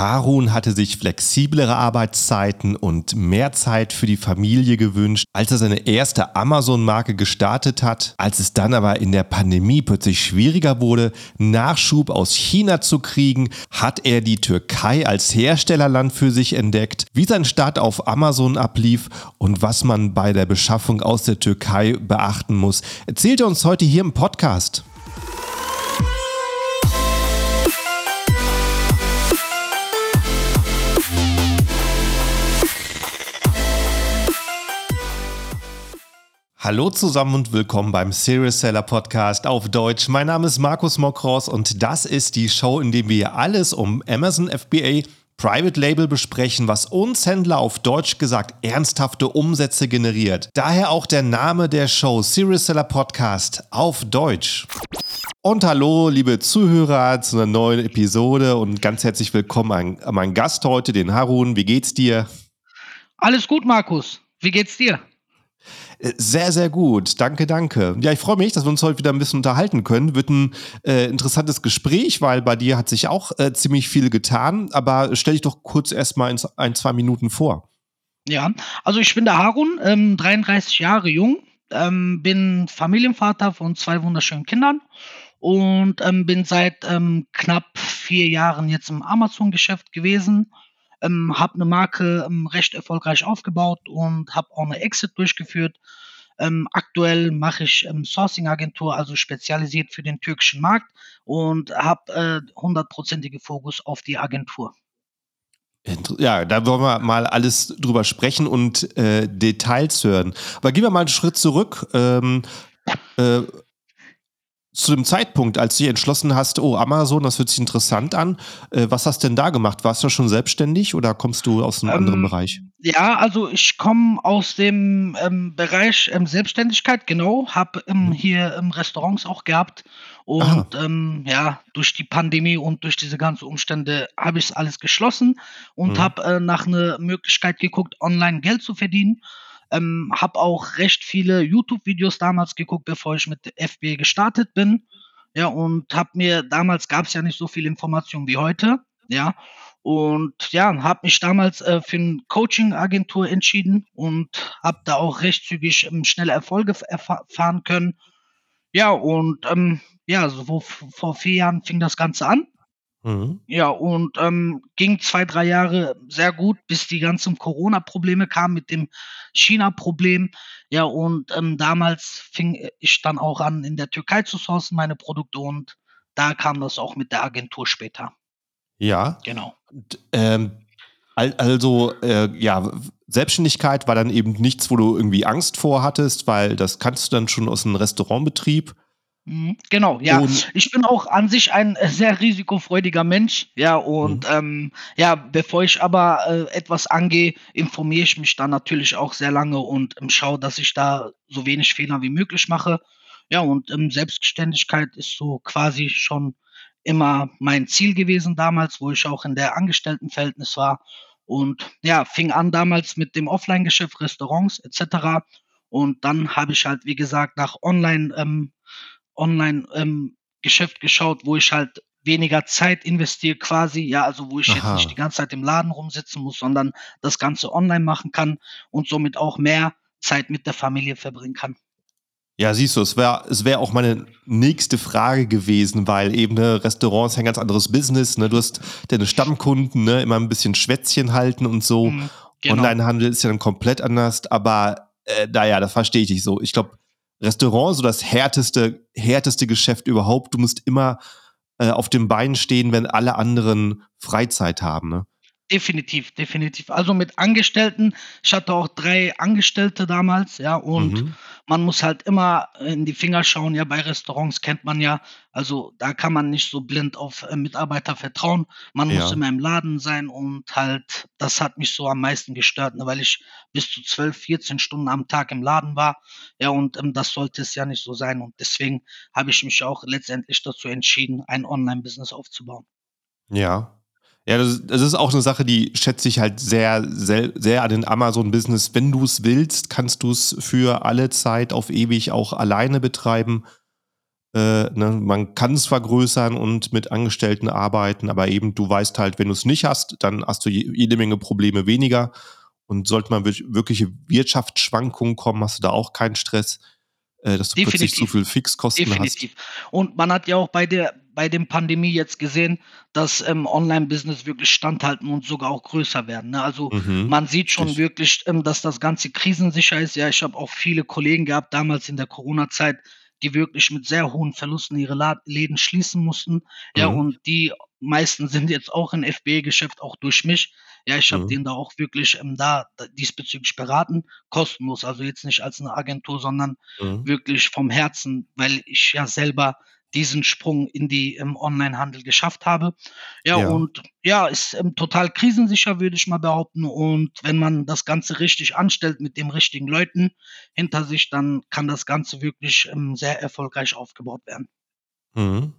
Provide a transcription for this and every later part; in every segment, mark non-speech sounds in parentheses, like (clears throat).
Harun hatte sich flexiblere Arbeitszeiten und mehr Zeit für die Familie gewünscht, als er seine erste Amazon-Marke gestartet hat. Als es dann aber in der Pandemie plötzlich schwieriger wurde, Nachschub aus China zu kriegen, hat er die Türkei als Herstellerland für sich entdeckt, wie sein Start auf Amazon ablief und was man bei der Beschaffung aus der Türkei beachten muss, erzählt er uns heute hier im Podcast. Hallo zusammen und willkommen beim Serious Seller Podcast auf Deutsch. Mein Name ist Markus Mokros und das ist die Show, in der wir alles um Amazon FBA Private Label besprechen, was uns Händler auf Deutsch gesagt ernsthafte Umsätze generiert. Daher auch der Name der Show Serious Seller Podcast auf Deutsch. Und hallo, liebe Zuhörer, zu einer neuen Episode und ganz herzlich willkommen an, an meinen Gast heute, den Harun. Wie geht's dir? Alles gut, Markus. Wie geht's dir? Sehr, sehr gut. Danke, danke. Ja, ich freue mich, dass wir uns heute wieder ein bisschen unterhalten können. Wird ein äh, interessantes Gespräch, weil bei dir hat sich auch äh, ziemlich viel getan. Aber stell dich doch kurz erstmal in ein, zwei Minuten vor. Ja, also ich bin der Harun, ähm, 33 Jahre jung, ähm, bin Familienvater von zwei wunderschönen Kindern und ähm, bin seit ähm, knapp vier Jahren jetzt im Amazon-Geschäft gewesen ähm, habe eine Marke ähm, recht erfolgreich aufgebaut und habe auch eine Exit durchgeführt. Ähm, aktuell mache ich ähm, Sourcing-Agentur, also spezialisiert für den türkischen Markt und habe äh, hundertprozentige Fokus auf die Agentur. Ja, da wollen wir mal alles drüber sprechen und äh, Details hören. Aber gehen wir mal einen Schritt zurück. Ähm, äh, zu dem Zeitpunkt, als du entschlossen hast, oh, Amazon, das hört sich interessant an, äh, was hast du denn da gemacht? Warst du schon selbstständig oder kommst du aus einem ähm, anderen Bereich? Ja, also ich komme aus dem ähm, Bereich ähm, Selbstständigkeit, genau, habe ähm, hier Restaurants auch gehabt und ähm, ja, durch die Pandemie und durch diese ganzen Umstände habe ich alles geschlossen und mhm. habe äh, nach einer Möglichkeit geguckt, online Geld zu verdienen. Ähm, habe auch recht viele YouTube-Videos damals geguckt, bevor ich mit FB gestartet bin. Ja, und habe mir, damals gab es ja nicht so viel Information wie heute. Ja, und ja, habe mich damals äh, für eine Coaching-Agentur entschieden und habe da auch recht zügig ähm, schnelle Erfolge erfahren können. Ja, und ähm, ja, so vor vier Jahren fing das Ganze an. Mhm. Ja, und ähm, ging zwei, drei Jahre sehr gut, bis die ganzen Corona-Probleme kamen mit dem China-Problem. Ja, und ähm, damals fing ich dann auch an, in der Türkei zu sourcen, meine Produkte, und da kam das auch mit der Agentur später. Ja. Genau. Ähm, also, äh, ja, Selbstständigkeit war dann eben nichts, wo du irgendwie Angst vor hattest, weil das kannst du dann schon aus einem Restaurantbetrieb. Mhm, genau, ja. Und ich bin auch an sich ein sehr risikofreudiger Mensch, ja, und mhm. ähm, ja, bevor ich aber äh, etwas angehe, informiere ich mich dann natürlich auch sehr lange und ähm, schaue, dass ich da so wenig Fehler wie möglich mache. Ja, und ähm, Selbstständigkeit ist so quasi schon immer mein Ziel gewesen damals, wo ich auch in der Angestelltenverhältnis war. Und ja, fing an damals mit dem Offline-Geschäft, Restaurants etc. Und dann habe ich halt, wie gesagt, nach Online ähm, Online-Geschäft ähm, geschaut, wo ich halt weniger Zeit investiere quasi, ja, also wo ich Aha. jetzt nicht die ganze Zeit im Laden rumsitzen muss, sondern das Ganze online machen kann und somit auch mehr Zeit mit der Familie verbringen kann. Ja, siehst du, es wäre es wär auch meine nächste Frage gewesen, weil eben ne, Restaurants ein ganz anderes Business, ne? Du hast deine Stammkunden, ne, immer ein bisschen Schwätzchen halten und so. Mhm, genau. Onlinehandel ist ja dann komplett anders, aber äh, naja, das verstehe ich nicht so. Ich glaube, Restaurant so das härteste, härteste Geschäft überhaupt. Du musst immer äh, auf den Beinen stehen, wenn alle anderen Freizeit haben. Ne? Definitiv, definitiv. Also mit Angestellten, ich hatte auch drei Angestellte damals, ja, und mhm. man muss halt immer in die Finger schauen, ja, bei Restaurants kennt man ja, also da kann man nicht so blind auf äh, Mitarbeiter vertrauen. Man ja. muss immer im Laden sein und halt, das hat mich so am meisten gestört, ne, weil ich bis zu 12, 14 Stunden am Tag im Laden war, ja, und ähm, das sollte es ja nicht so sein und deswegen habe ich mich auch letztendlich dazu entschieden, ein Online-Business aufzubauen. Ja, ja, das, das, ist auch eine Sache, die schätze ich halt sehr, sehr, sehr an den Amazon-Business. Wenn du es willst, kannst du es für alle Zeit auf ewig auch alleine betreiben. Äh, ne, man kann es vergrößern und mit Angestellten arbeiten, aber eben du weißt halt, wenn du es nicht hast, dann hast du jede Menge Probleme weniger. Und sollte man wirkliche Wirtschaftsschwankungen kommen, hast du da auch keinen Stress, äh, dass du Definitiv. plötzlich zu viel Fixkosten Definitiv. hast. Und man hat ja auch bei der bei dem Pandemie jetzt gesehen, dass ähm, Online-Business wirklich standhalten und sogar auch größer werden. Ne? Also mhm. man sieht schon ich. wirklich, ähm, dass das Ganze krisensicher ist. Ja, ich habe auch viele Kollegen gehabt damals in der Corona-Zeit, die wirklich mit sehr hohen Verlusten ihre Läden schließen mussten. Ja, mhm. und die meisten sind jetzt auch in FBA-Geschäft, auch durch mich. Ja, ich habe mhm. den da auch wirklich ähm, da, da, diesbezüglich beraten, kostenlos, also jetzt nicht als eine Agentur, sondern mhm. wirklich vom Herzen, weil ich ja selber diesen Sprung in die im Onlinehandel geschafft habe. Ja, ja, und ja, ist ähm, total krisensicher, würde ich mal behaupten. Und wenn man das Ganze richtig anstellt mit den richtigen Leuten hinter sich, dann kann das Ganze wirklich ähm, sehr erfolgreich aufgebaut werden. Mhm.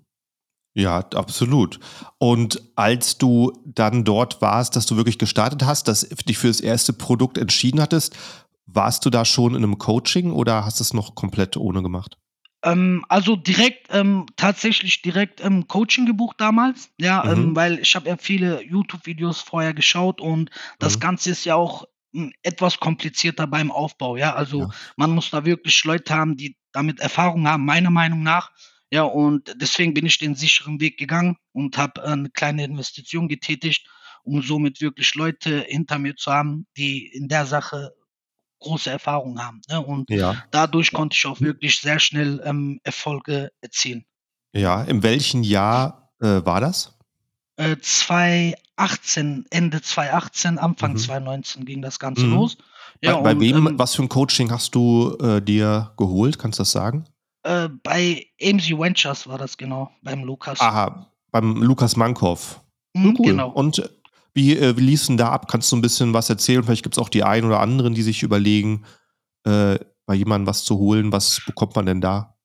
Ja, absolut. Und als du dann dort warst, dass du wirklich gestartet hast, dass dich für das erste Produkt entschieden hattest, warst du da schon in einem Coaching oder hast du es noch komplett ohne gemacht? Ähm, also direkt, ähm, tatsächlich direkt ähm, Coaching gebucht damals, ja, ähm, mhm. weil ich habe ja viele YouTube-Videos vorher geschaut und das mhm. Ganze ist ja auch hm, etwas komplizierter beim Aufbau, ja. Also ja. man muss da wirklich Leute haben, die damit Erfahrung haben, meiner Meinung nach. Ja, und deswegen bin ich den sicheren Weg gegangen und habe eine kleine Investition getätigt, um somit wirklich Leute hinter mir zu haben, die in der Sache große Erfahrung haben. Ne? Und ja. dadurch konnte ich auch wirklich sehr schnell ähm, Erfolge erzielen. Ja, in welchem Jahr äh, war das? Äh, 2018, Ende 2018, Anfang mhm. 2019 ging das Ganze mhm. los. Ja, bei, bei und, wem, ähm, was für ein Coaching hast du äh, dir geholt? Kannst du das sagen? Äh, bei AMG Ventures war das genau, beim Lukas. Aha, beim Lukas Mankow. Mhm, cool. Genau. Und wie, äh, wie lief denn da ab? Kannst du ein bisschen was erzählen? Vielleicht gibt es auch die einen oder anderen, die sich überlegen, äh, bei jemandem was zu holen. Was bekommt man denn da?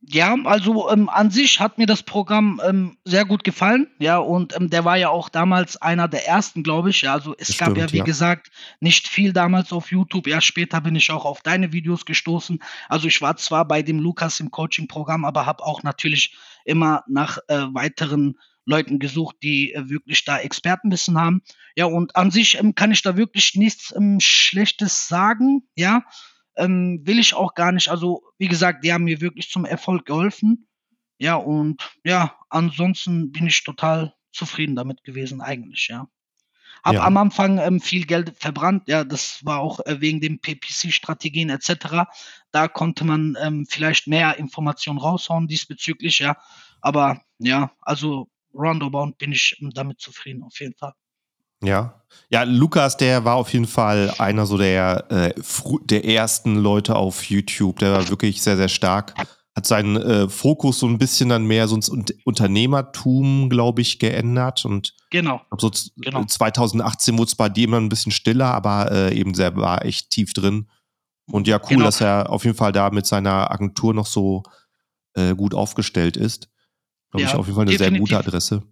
Ja, also ähm, an sich hat mir das Programm ähm, sehr gut gefallen. Ja, und ähm, der war ja auch damals einer der ersten, glaube ich. Ja, also es das gab stimmt, ja, wie ja. gesagt, nicht viel damals auf YouTube. Ja, später bin ich auch auf deine Videos gestoßen. Also ich war zwar bei dem Lukas im Coaching-Programm, aber habe auch natürlich immer nach äh, weiteren Leuten gesucht, die äh, wirklich da Expertenwissen haben. Ja, und an sich ähm, kann ich da wirklich nichts ähm, Schlechtes sagen. Ja, ähm, will ich auch gar nicht. Also, wie gesagt, die haben mir wirklich zum Erfolg geholfen. Ja, und ja, ansonsten bin ich total zufrieden damit gewesen, eigentlich, ja. Hab ja. am Anfang ähm, viel Geld verbrannt, ja, das war auch äh, wegen den PPC-Strategien etc. Da konnte man ähm, vielleicht mehr Informationen raushauen diesbezüglich, ja. Aber ja, also roundabout bin ich damit zufrieden, auf jeden Fall. Ja. Ja, Lukas, der war auf jeden Fall einer so der, äh, der ersten Leute auf YouTube. Der war wirklich sehr, sehr stark. Hat seinen äh, Fokus so ein bisschen dann mehr so ins Unternehmertum, glaube ich, geändert. Und genau. so genau. 2018 wurde es bei dem ein bisschen stiller, aber äh, eben sehr war echt tief drin. Und ja, cool, genau. dass er auf jeden Fall da mit seiner Agentur noch so äh, gut aufgestellt ist. Glaube ja, ich auf jeden Fall eine definitiv. sehr gute Adresse.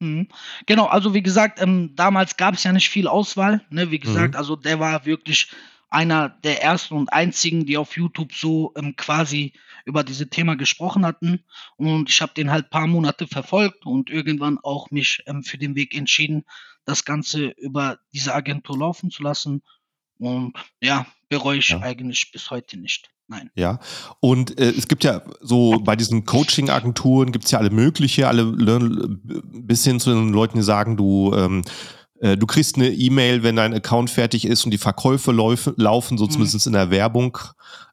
Mhm. Genau, also wie gesagt, ähm, damals gab es ja nicht viel Auswahl. Ne? Wie gesagt, mhm. also der war wirklich einer der ersten und einzigen, die auf YouTube so ähm, quasi über diese Thema gesprochen hatten. Und ich habe den halt ein paar Monate verfolgt und irgendwann auch mich ähm, für den Weg entschieden, das Ganze über diese Agentur laufen zu lassen. Und ja, bereue ich ja. eigentlich bis heute nicht. Nein. Ja, und äh, es gibt ja so bei diesen Coaching-Agenturen gibt es ja alle mögliche, alle bis hin zu den Leuten, die sagen, du ähm, äh, du kriegst eine E-Mail, wenn dein Account fertig ist und die Verkäufe laufen, laufen so mhm. zumindest in der Werbung.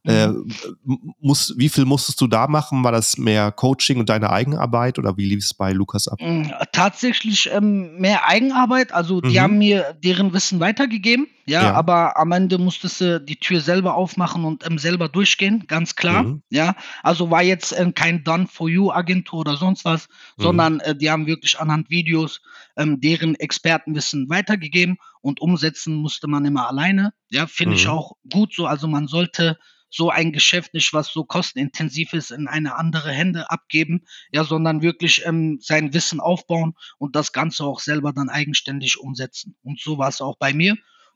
Äh, mhm. muss, wie viel musstest du da machen? War das mehr Coaching und deine Eigenarbeit oder wie lief es bei Lukas ab? Mm, tatsächlich ähm, mehr Eigenarbeit. Also die mhm. haben mir deren Wissen weitergegeben, ja, ja, aber am Ende musstest du die Tür selber aufmachen und ähm, selber durchgehen, ganz klar. Mhm. Ja, also war jetzt äh, kein Done-for-You-Agentur oder sonst was, mhm. sondern äh, die haben wirklich anhand Videos ähm, deren Expertenwissen weitergegeben und umsetzen musste man immer alleine. Ja, finde ich mhm. auch gut so. Also man sollte so ein Geschäft nicht, was so kostenintensiv ist, in eine andere Hände abgeben, ja, sondern wirklich ähm, sein Wissen aufbauen und das Ganze auch selber dann eigenständig umsetzen. Und so war es auch bei mir.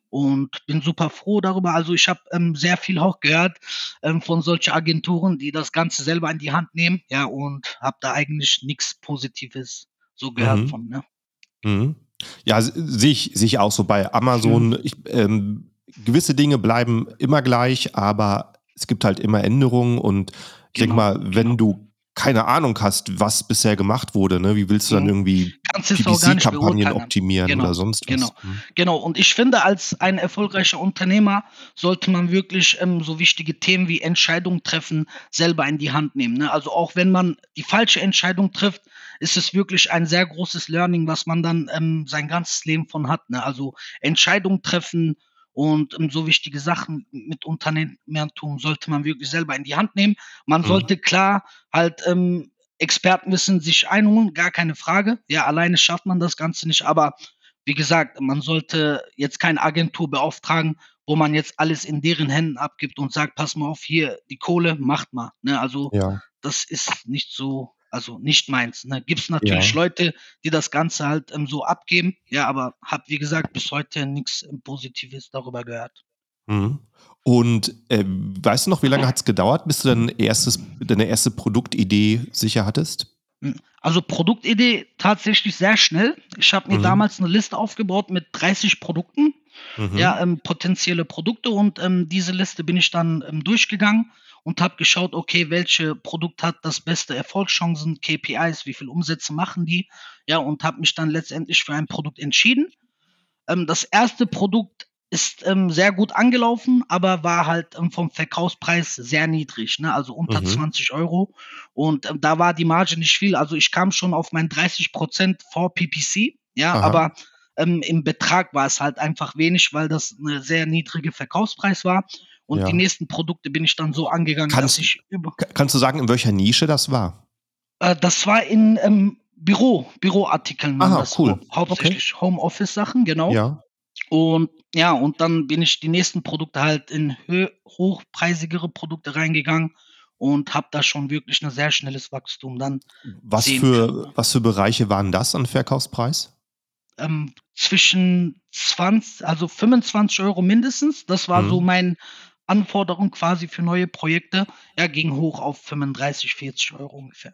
und bin super froh darüber. Also ich habe ähm, sehr viel auch gehört ähm, von solchen Agenturen, die das Ganze selber in die Hand nehmen, ja, und habe da eigentlich nichts Positives so gehört Mhm. von, ne? Mhm. Ja, sehe ich sehe ich auch so bei Amazon. Mhm. Ich ähm, gewisse Dinge bleiben immer gleich, aber es gibt halt immer Änderungen und ich denke Genau, mal, wenn genau. du keine Ahnung hast, was bisher gemacht wurde, ne, wie willst du dann Mhm. irgendwie PPC-Kampagnen optimieren oder Genau, sonst was? genau, Mhm. genau. Und ich finde, als ein erfolgreicher Unternehmer sollte man wirklich ähm, so wichtige Themen wie Entscheidungen treffen selber in die Hand nehmen, ne? Also auch wenn man die falsche Entscheidung trifft, ist es wirklich ein sehr großes Learning, was man dann ähm, sein ganzes Leben von hat, ne? Also Entscheidungen treffen und so wichtige Sachen mit Unternehmertum sollte man wirklich selber in die Hand nehmen. Man Mhm. sollte klar halt ähm, Expertenwissen sich einholen, gar keine Frage. Ja, alleine schafft man das Ganze nicht, aber wie gesagt, man sollte jetzt keine Agentur beauftragen, wo man jetzt alles in deren Händen abgibt und sagt: „Pass mal auf, hier die Kohle, macht mal“, ne? Also, Ja. das ist nicht so also nicht meins, ne? Gibt's natürlich Ja. Leute, die das Ganze halt, ähm, so abgeben, ja, aber habe, wie gesagt, bis heute nix, ähm, Positives darüber gehört. Mhm. Und, ähm, weißt du noch, wie lange hat's gedauert, bis du dein erstes deine erste Produktidee sicher hattest? Hm, also Produktidee tatsächlich sehr schnell. Ich habe mir Mhm. damals 'ne Liste aufgebaut mit 30 Produkten, ja, Mhm. ähm, potenzielle Produkte und, ähm, diese Liste bin ich dann, ähm, durchgegangen und habe geschaut, okay, welche Produkt hat das beste Erfolgschancen, KPIs, wie viel Umsätze machen die, ja, und habe mich dann letztendlich für ein Produkt entschieden. Ähm, das erste Produkt ist, ähm, sehr gut angelaufen, aber war halt, ähm, vom Verkaufspreis sehr niedrig, ne, also unter Mhm. 20 € und, ähm, da war die Marge nicht viel. Also, ich kam schon auf meinen 30% vor PPC, ja, Aha. aber, ähm, im Betrag war es halt einfach wenig, weil das 'ne sehr niedrige Verkaufspreis war und die Ja. nächsten Produkte bin ich dann so angegangen, dass Kannst ich über ka kannst du sagen, in welcher Nische das war? Äh, das war in, ähm, Büro Büroartikeln Aha, das, cool. hau Okay. hauptsächlich Homeoffice-Sachen, genau. Ja. Und ja, und dann bin ich die nächsten Produkte halt in hochpreisigere Produkte reingegangen und habe da schon wirklich 'ne sehr schnelles Wachstum dann Was können, für was für Bereiche waren das an Verkaufspreis? Ähm, zwischen zwanz also 25 € mindestens. Das war so Mhm. mein Anforderung quasi für neue Projekte. Ja, ging hoch auf 35, 40 € ungefähr.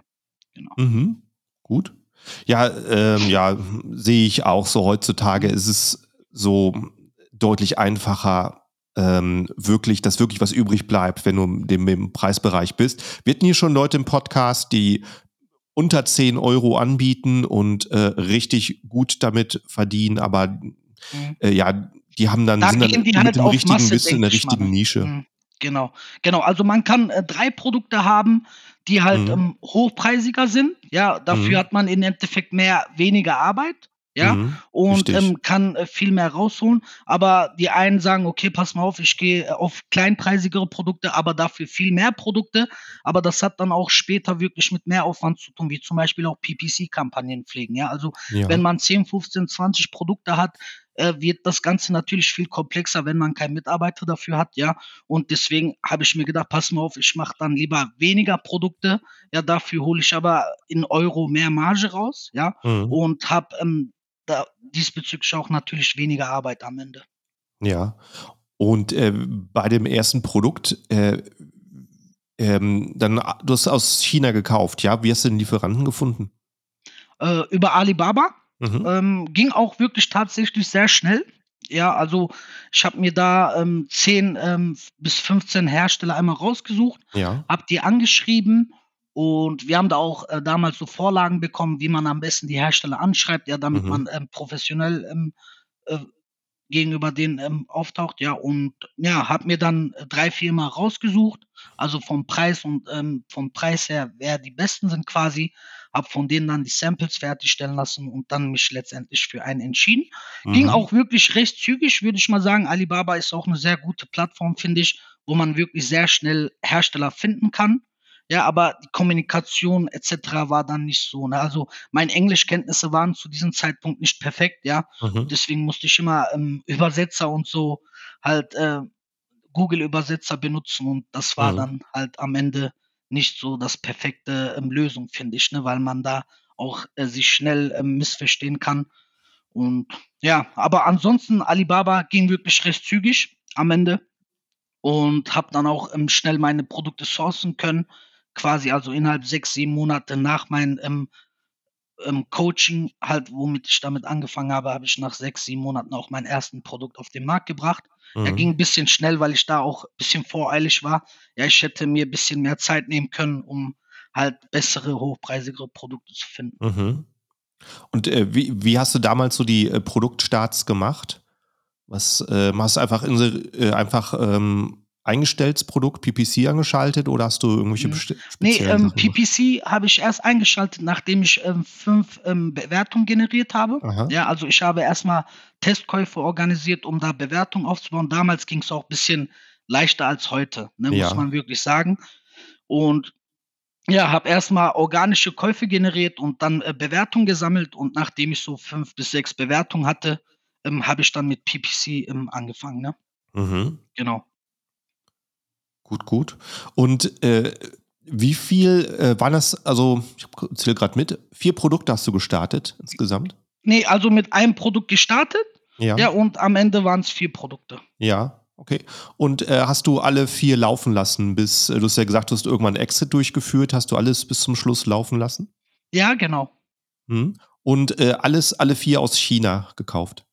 Genau. Mhm. Gut. Ja, ähm, ja, sehe ich auch so. Heutzutage ist es so deutlich einfacher, ähm, wirklich dass wirklich was übrig bleibt, wenn du im dem im Preisbereich bist. Wir hatten hier schon Leute im Podcast, die unter 10 € anbieten und, äh, richtig gut damit verdienen, aber, Mhm. äh, ja, die haben dann Da sind dann die mit halt dem richtigen Masse, Wissen in der richtigen ne? Nische. Mhm. Genau. Genau. Also, man kann, äh, 3 Produkte haben, die halt, Mhm. ähm, hochpreisiger sind. Ja, dafür Mhm. hat man im Endeffekt mehr weniger Arbeit, ja, Mhm. und, ähm, kann, äh, viel mehr rausholen. Aber die einen sagen: „Okay, pass mal auf, ich gehe auf kleinpreisigere Produkte, aber dafür viel mehr Produkte.“ Aber das hat dann auch später wirklich mit Mehraufwand zu tun, wie zum Beispiel auch PPC-Kampagnen pflegen, ja? Also, wenn Ja. man 10, 15, 20 Produkte hat, äh, wird das Ganze natürlich viel komplexer, wenn man keinen Mitarbeiter dafür hat, ja? Und deswegen habe ich mir gedacht: „Pass mal auf, ich mache dann lieber weniger Produkte, ja, dafür hole ich aber in Euro mehr Marge raus, ja, Mhm. und habe, ähm, da diesbezüglich auch natürlich weniger Arbeit am Ende.“ Ja. Und, äh, bei dem ersten Produkt, äh, ähm, dann a du hast aus China gekauft, ja? Wie hast du den Lieferanten gefunden? Äh, über Alibaba. Mhm. Ähm, ging auch wirklich tatsächlich sehr schnell. Ja, also, ich habe mir da, ähm, 10, ähm, bis 15 Hersteller einmal rausgesucht, Ja. habe die angeschrieben und wir haben da auch, äh, damals so Vorlagen bekommen, wie man am besten die Hersteller anschreibt, ja, damit Mhm. man, ähm, professionell, ähm, äh, gegenüber denen, ähm, auftaucht, ja. Und ja, habe mir dann, 3, 4 Mal rausgesucht, also vom Preis und, ähm vom Preis her, wer die Besten sind quasi, habe von denen dann die Samples fertigstellen lassen und dann mich letztendlich für einen entschieden. Ging Mhm. auch wirklich recht zügig, würde ich mal sagen. Alibaba ist auch 'ne sehr gute Plattform, finde ich, wo man wirklich sehr schnell Hersteller finden kann. Ja, aber die Kommunikation et cetera war dann nicht so, ne? Also, meine Englischkenntnisse waren zu diesem Zeitpunkt nicht perfekt, ja. Mhm. Deswegen musste ich immer, ähm, Übersetzer und so halt, äh, Google-Übersetzer benutzen und das war Mhm. dann halt am Ende nicht so das perfekte, ähm, Lösung, finde ich, ne, weil man da auch, äh, sich schnell, ähm, missverstehen kann. Und Ja, aber ansonsten Alibaba ging wirklich recht zügig am Ende und habe dann auch, ähm, schnell meine Produkte sourcen können, quasi also innerhalb 6, 7 Monate nach meinem, ähm, ähm, Coaching halt, womit ich damit angefangen habe, habe ich nach 6, 7 Monaten auch mein ersten Produkt auf den Markt gebracht. Er Mhm. ging 'n bisschen schnell, weil ich da auch bisschen voreilig war. Ja, ich hätte mir bisschen mehr Zeit nehmen können, um halt bessere, hochpreisigere Produkte zu finden. Mhm. Und, äh, wie wie hast du damals so die, äh, Produktstarts gemacht? Was, ähm hast du einfach insel äh, einfach, ähm, eingestellt das Produkt, PPC angeschaltet oder hast du irgendwelche Mhm. besti Ne, speziellen ähm? PPC habe ich erst eingeschaltet, nachdem ich, ähm, 5, ähm, Bewertungen generiert habe. Aha. Ja, also ich habe erst mal Testkäufe organisiert, um da Bewertungen aufzubauen. Damals ging's auch bisschen leichter als heute, ne, muss Ja. man wirklich sagen. Und ja, habe erst mal organische Käufe generiert und dann, äh, Bewertungen gesammelt und nachdem ich so 5 bis 6 Bewertungen hatte, ähm, habe ich dann mit PPC, ähm, angefangen, ne? Mhm. Genau. Gut, gut. Und, äh, wie viel, äh, waren das also, ich zähle grad mit, 4 Produkte hast du gestartet insgesamt? Ne, also mit einem Produkt gestartet, Ja. ja, und am Ende waren's 4 Produkte. Ja, okay. Und, äh, hast du alle 4 laufen lassen bis äh, du hast ja gesagt, du hast irgendwann Exit durchgeführt. Hast du alles bis zum Schluss laufen lassen? Ja, genau. Mhm. Und, äh, alles alle 4 aus China gekauft?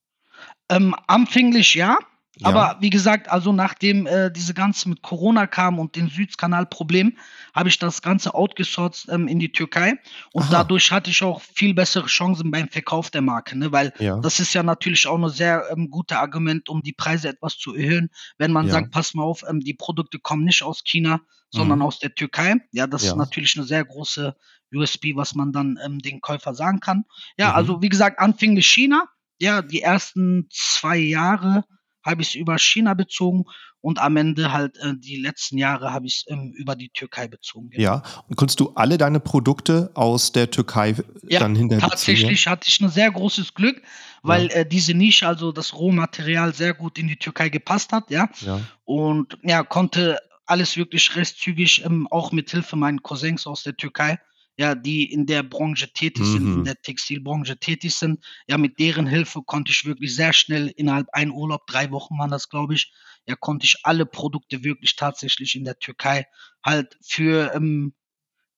Ähm, anfänglich ja, Ja. aber wie gesagt, also nachdem, äh, diese ganze mit Corona kam und den Suezkanalproblem, habe ich das Ganze outgesourced, ähm, in die Türkei und Aha. dadurch hatte ich auch viel bessere Chancen beim Verkauf der Marke, ne? Weil Ja. das ist ja natürlich auch 'ne sehr, ähm, gute Argument, um die Preise etwas zu erhöhen, wenn man Ja. sagt: „Pass mal auf, ähm, die Produkte kommen nicht aus China, sondern Mhm. aus der Türkei.“ Ja, das ist natürlich 'ne sehr große USP, was man dann, ähm, dem Käufer sagen kann. Ja, Mhm. also wie gesagt, anfänglich China. Ja, die ersten 2 Jahre habe ich's über China bezogen und am Ende halt, äh, die letzten Jahre habe ich's, ähm, über die Türkei bezogen, genau. Ja. Und konntest du alle deine Produkte aus der Türkei, äh, Ja, dann hinterher tatsächlich hatte ich 'ne sehr großes Glück, weil, Ja. äh, diese Nische, also das Rohmaterial sehr gut in die Türkei gepasst hat, ja? Ja. Und ja, konnte alles wirklich recht zügig, ähm, auch mit Hilfe meinen Cousins aus der Türkei, ja, die in der Branche tätig sind, in Mhm. der Textilbranche tätig sind. Ja, mit deren Hilfe konnte ich wirklich sehr schnell innerhalb ein Urlaub, 3 Wochen waren das, glaube ich, ja, konnte ich alle Produkte wirklich tatsächlich in der Türkei halt für, ähm,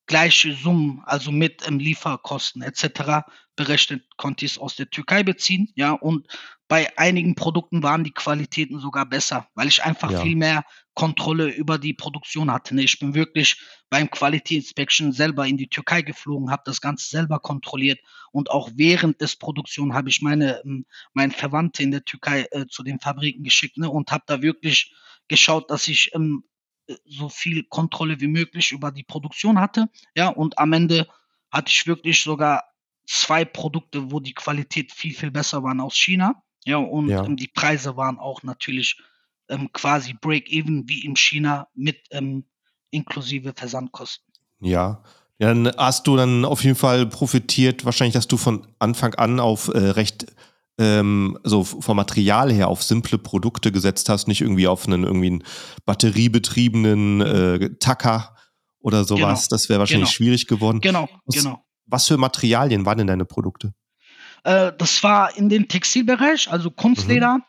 gleiche Summen, also mit, ähm, Lieferkosten et cetera berechnet, konnte ich's aus der Türkei beziehen, ja? Und bei einigen Produkten waren die Qualitäten sogar besser, weil ich einfach Ja. viel mehr Kontrolle über die Produktion hatte, ne? Ich bin wirklich beim Quality Inspection selber in die Türkei geflogen, habe das Ganze selber kontrolliert und auch während des Produktion habe ich meine ähm, meine Verwandte in der Türkei, äh, zu den Fabriken geschickt, ne, und habe da wirklich geschaut, dass ich, ähm, äh, so viel Kontrolle wie möglich über die Produktion hatte, ja? Und am Ende hatte ich wirklich sogar 2 Produkte, wo die Qualität viel, viel besser waren aus China, ja? Und, Ja. ähm, die Preise waren auch natürlich, ähm, quasi break even wie in China mit, ähm, inklusive Versandkosten. Ja. Ja, dann hast du dann auf jeden Fall profitiert wahrscheinlich, dass du von Anfang an auf, äh, recht, ähm so vom Material her auf simple Produkte gesetzt hast, nicht irgendwie auf 'nen irgendwie 'n batteriebetriebenen, äh, Tacker oder so Genau. Das wäre wahrscheinlich genau. schwierig geworden. Genau, Was genau. Was für Materialien waren denn deine Produkte? Äh, das war in den Textilbereich, also Mhm. Kunstleder.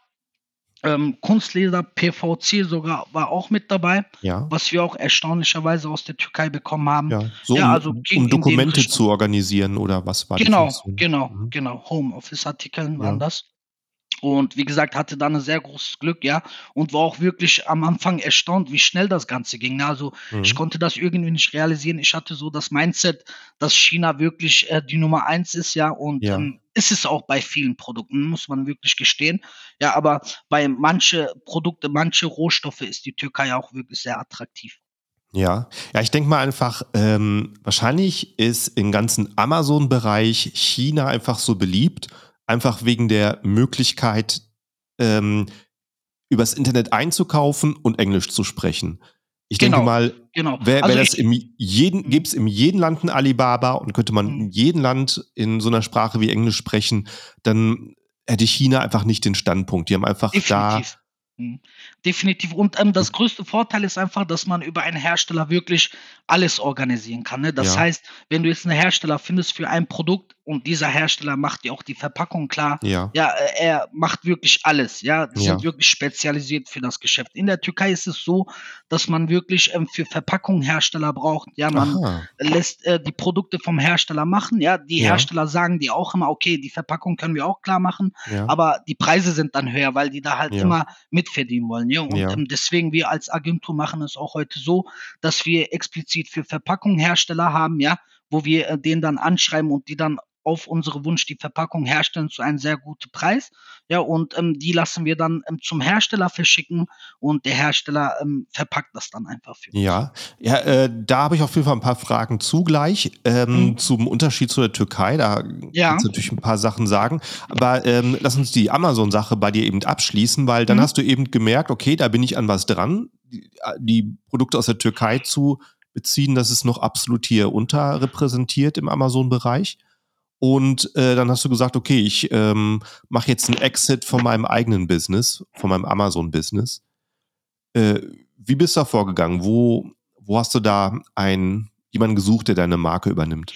Ähm, Kunstleder, PVC sogar war auch mit dabei, Ja. was wir auch erstaunlicherweise aus der Türkei bekommen haben. Ja, so Ja, um also um dem Dokumente zu organisieren oder was war Genau, Funktion? genau, Mhm. genau. Homeoffice-Artikeln waren Ja. das. Und wie gesagt, hatte da 'ne sehr großes Glück, ja, und war auch wirklich am Anfang erstaunt, wie schnell das Ganze ging, ne? Also, ich Mhm. konnte das irgendwie nicht realisieren. Ich hatte so das Mindset, dass China wirklich, äh, die Nummer 1 ist, ja, und, Ja. ähm, ist es auch bei vielen Produkten, muss man wirklich gestehen. Ja, aber bei manche Produkte, manche Rohstoffe ist die Türkei auch wirklich sehr attraktiv. Ja. Ja, ich denke mal einfach, ähm, wahrscheinlich ist im ganzen Amazon-Bereich China einfach so beliebt, einfach wegen der Möglichkeit, ähm, übers Internet einzukaufen und Englisch zu sprechen. Ich denke Genau, mal, genau. wäre Also wäre das im jeden Mhm. gäbe es in jedem Land 'n Alibaba und könnte man in Mhm. jedem Land in so 'ner Sprache wie Englisch sprechen, dann hätte China einfach nicht den Standpunkt. Die haben einfach da Definitiv. Mhm. Definitiv. Und, ähm, das größte Vorteil ist einfach, dass man über einen Hersteller wirklich alles organisieren kann, ne? Das Ja. heißt, wenn du jetzt 'n Hersteller findest für ein Produkt und dieser Hersteller macht ja auch die Verpackung klar. Ja. Ja, äh, er macht wirklich alles. Ja, die Ja. sind wirklich spezialisiert für das Geschäft. In der Türkei ist es so, dass man wirklich ähm, für Verpackungen Hersteller braucht. Ja, man Aha. lässt äh, die Produkte vom Hersteller machen. Ja, die Ja. Hersteller sagen dir auch immer, okay, die Verpackung können wir auch klar machen, aber die Preise sind dann höher, weil die da halt immer mitverdienen wollen. Ja, und Ja. ähm, deswegen wir als Agentur machen es auch heute so, dass wir explizit für Verpackungen Hersteller haben, ja, wo wir äh, den dann anschreiben und die dann auf unsere Wunsch die Verpackung herstellen zu einem sehr guten Preis. Ja, und ähm, die lassen wir dann ähm, zum Hersteller verschicken und der Hersteller ähm, verpackt das dann einfach für uns. Ja, ja äh, da habe ich auf jeden Fall ein paar Fragen zugleich ähm, Mhm. zum Unterschied zu der Türkei. Da Ja. kannst du natürlich ein paar Sachen sagen. Aber ähm, lass uns die Amazon-Sache bei dir eben abschließen, weil dann Mhm. hast du eben gemerkt, okay, da bin ich an was dran. Die, die Produkte aus der Türkei zu beziehen, das ist noch absolut hier unterrepräsentiert im Amazon-Bereich. Und äh, dann hast du gesagt, okay, ich ähm, mache jetzt einen Exit von meinem eigenen Business, von meinem Amazon-Business. Äh, wie bist du da vorgegangen? Wo, wo hast du da einen, jemanden gesucht, der deine Marke übernimmt?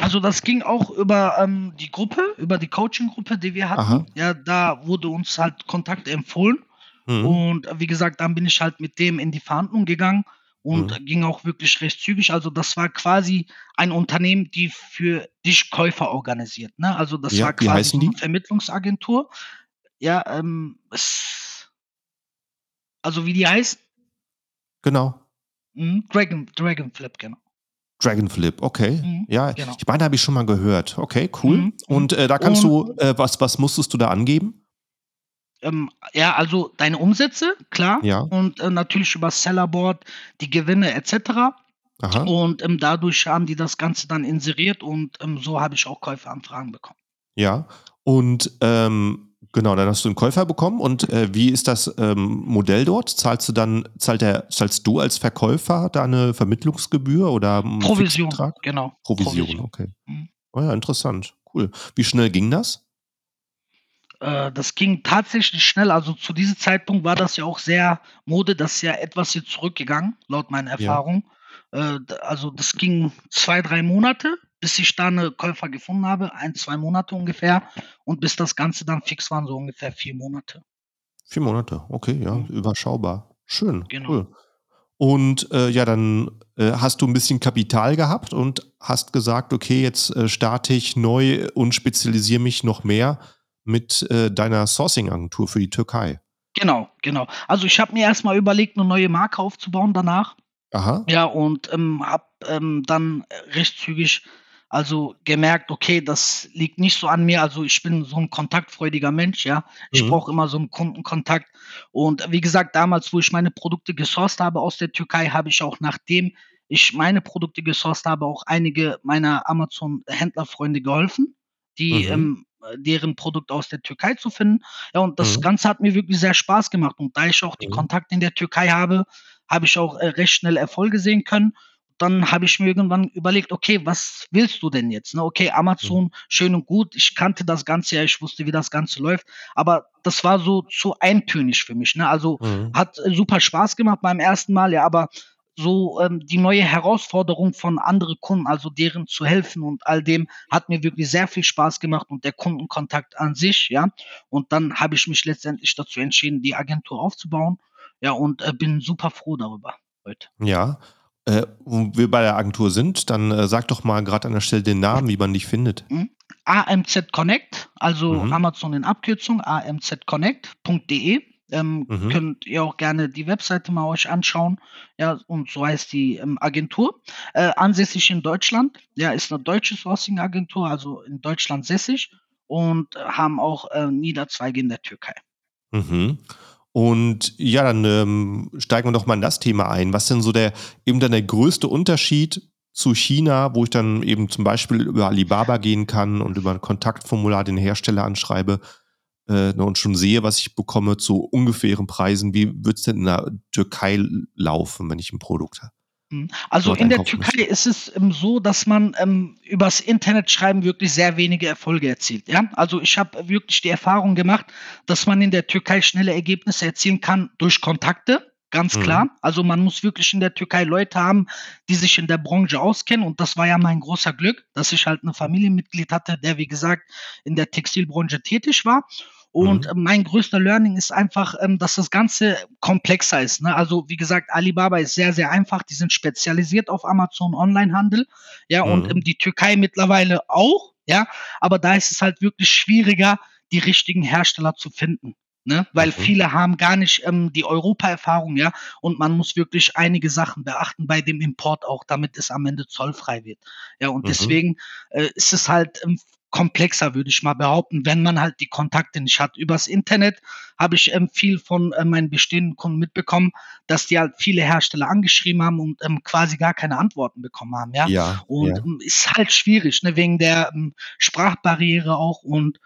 Also das ging auch über ähm, die Gruppe, über die Coaching-Gruppe, die wir hatten. Aha. Ja, da wurde uns halt Kontakt empfohlen. Mhm. Und wie gesagt, dann bin ich halt mit dem in die Verhandlung gegangen und Mhm. ging auch wirklich recht zügig. Also das war quasi ein Unternehmen, die für dich Käufer organisiert. Ne? Also das Ja, war quasi eine die? Vermittlungsagentur. Ja, ähm, es, also wie die heißt, Genau. Mhm, Dragon, Dragonflip, genau. Dragonflip, okay. Mhm, Ja, genau. ich meine, habe ich schon mal gehört. Okay, cool. Mhm, Und äh, da kannst Und- du, äh, was, was musstest du da angeben? Ähm, ja, also deine Umsätze, klar. Ja. Und äh, natürlich über Sellerboard, die Gewinne etc. Aha. Und ähm, dadurch haben die das Ganze dann inseriert und ähm, so habe ich auch Käuferanfragen bekommen. Ja. Und ähm, genau, dann hast du einen Käufer bekommen. Und äh, wie ist das ähm, Modell dort? Zahlst du dann, zahlt der, zahlst du als Verkäufer da eine Vermittlungsgebühr oder Provision, Fixbetrag? genau. Provision, okay. Mhm. Oh ja, interessant. Cool. Wie schnell ging das? Äh, das ging tatsächlich schnell. Also zu diesem Zeitpunkt war das ja auch sehr Mode. Das ist ja etwas jetzt zurückgegangen, laut meiner Erfahrung. Äh, d- also das ging zwei, drei Monate, bis ich da eine Käufer gefunden habe. Ein, zwei Monate ungefähr. Und bis das Ganze dann fix waren, so ungefähr vier Monate. Vier Monate, okay, ja, Mhm. überschaubar. Schön, Genau. cool. Und äh, ja, dann äh, hast du ein bisschen Kapital gehabt und hast gesagt, okay, jetzt äh, starte ich neu und spezialisiere mich noch mehr mit äh, deiner Sourcing-Agentur für die Türkei. Genau, genau. Also ich habe mir erstmal überlegt, eine neue Marke aufzubauen danach. Aha, Ja, und ähm, habe ähm, dann recht zügig also gemerkt, okay, das liegt nicht so an mir. Also ich bin so ein kontaktfreudiger Mensch, ja. Ich Mhm. brauche immer so einen Kundenkontakt. Und wie gesagt, damals, wo ich meine Produkte gesourced habe aus der Türkei, habe ich auch, nachdem ich meine Produkte gesourced habe, auch einige meiner Amazon-Händlerfreunde geholfen, die Mhm. ähm, deren Produkt aus der Türkei zu finden. Ja, und das Mhm. Ganze hat mir wirklich sehr Spaß gemacht. Und da ich auch die Mhm. Kontakte in der Türkei habe, habe ich auch äh, recht schnell Erfolge sehen können. Dann habe ich mir irgendwann überlegt, okay, was willst du denn jetzt? Ne? Okay, Amazon, schön und gut. Ich kannte das Ganze ja, ich wusste, wie das Ganze läuft. Aber das war so zu eintönig für mich. Ne? Also Mhm. hat äh, super Spaß gemacht beim ersten Mal, ja, aber so ähm, die neue Herausforderung von anderen Kunden, also deren zu helfen und all dem, hat mir wirklich sehr viel Spaß gemacht und der Kundenkontakt an sich, ja. Und dann habe ich mich letztendlich dazu entschieden, die Agentur aufzubauen, ja, und äh, bin super froh darüber heute. Ja. Äh, wo wir bei der Agentur sind, dann äh, sag doch mal gerade an der Stelle den Namen, wie man dich findet. AMZ Connect, also Mhm. Amazon in Abkürzung, amzconnect.de. Ähm, Mhm. Könnt ihr auch gerne die Webseite mal euch anschauen. Ja, und so heißt die ähm, Agentur. Äh, ansässig in Deutschland. Ja, ist eine deutsche Sourcing-Agentur, also in Deutschland sässig und haben auch äh, Niederzweige in der Türkei. Mhm. Und ja, dann ähm, steigen wir doch mal in das Thema ein. Was denn so der eben dann der größte Unterschied zu China, wo ich dann eben zum Beispiel über Alibaba gehen kann und über ein Kontaktformular den Hersteller anschreibe äh, ne, und schon sehe, was ich bekomme zu ungefähren Preisen. Wie wird es denn in der Türkei laufen, wenn ich ein Produkt habe? Mhm. Also in der Türkei ist es ähm, so, dass man ähm, übers Internet schreiben wirklich sehr wenige Erfolge erzielt. Ja? Also ich habe wirklich die Erfahrung gemacht, dass man in der Türkei schnelle Ergebnisse erzielen kann durch Kontakte, ganz klar. Mhm. Also, man muss wirklich in der Türkei Leute haben, die sich in der Branche auskennen und das war ja mein großer Glück, dass ich halt 'ne Familienmitglied hatte, der, wie gesagt, in der Textilbranche tätig war. Und Mhm. mein größter Learning ist einfach, ähm, dass das Ganze komplexer ist, ne? Also, wie gesagt, Alibaba ist sehr, sehr einfach. Die sind spezialisiert auf Amazon Onlinehandel, ja, und, Mhm. ähm, die Türkei mittlerweile auch, ja, aber da ist es halt wirklich schwieriger, die richtigen Hersteller zu finden, ne? Weil Mhm. viele haben gar nicht, ähm, die Europaerfahrung, ja, und man muss wirklich einige Sachen beachten bei dem Import auch, damit es am Ende zollfrei wird. Ja, und Mhm. deswegen, äh, ist es halt, ähm, komplexer, würde ich mal behaupten, wenn man halt die Kontakte nicht hat. Übers Internet habe ich, ähm, viel von, äh, meinen bestehenden Kunden mitbekommen, dass die halt viele Hersteller angeschrieben haben und, ähm, quasi gar keine Antworten bekommen haben, ja? Ja, Und, ja. hm, ist halt schwierig, ne, wegen der, hm, Sprachbarriere auch und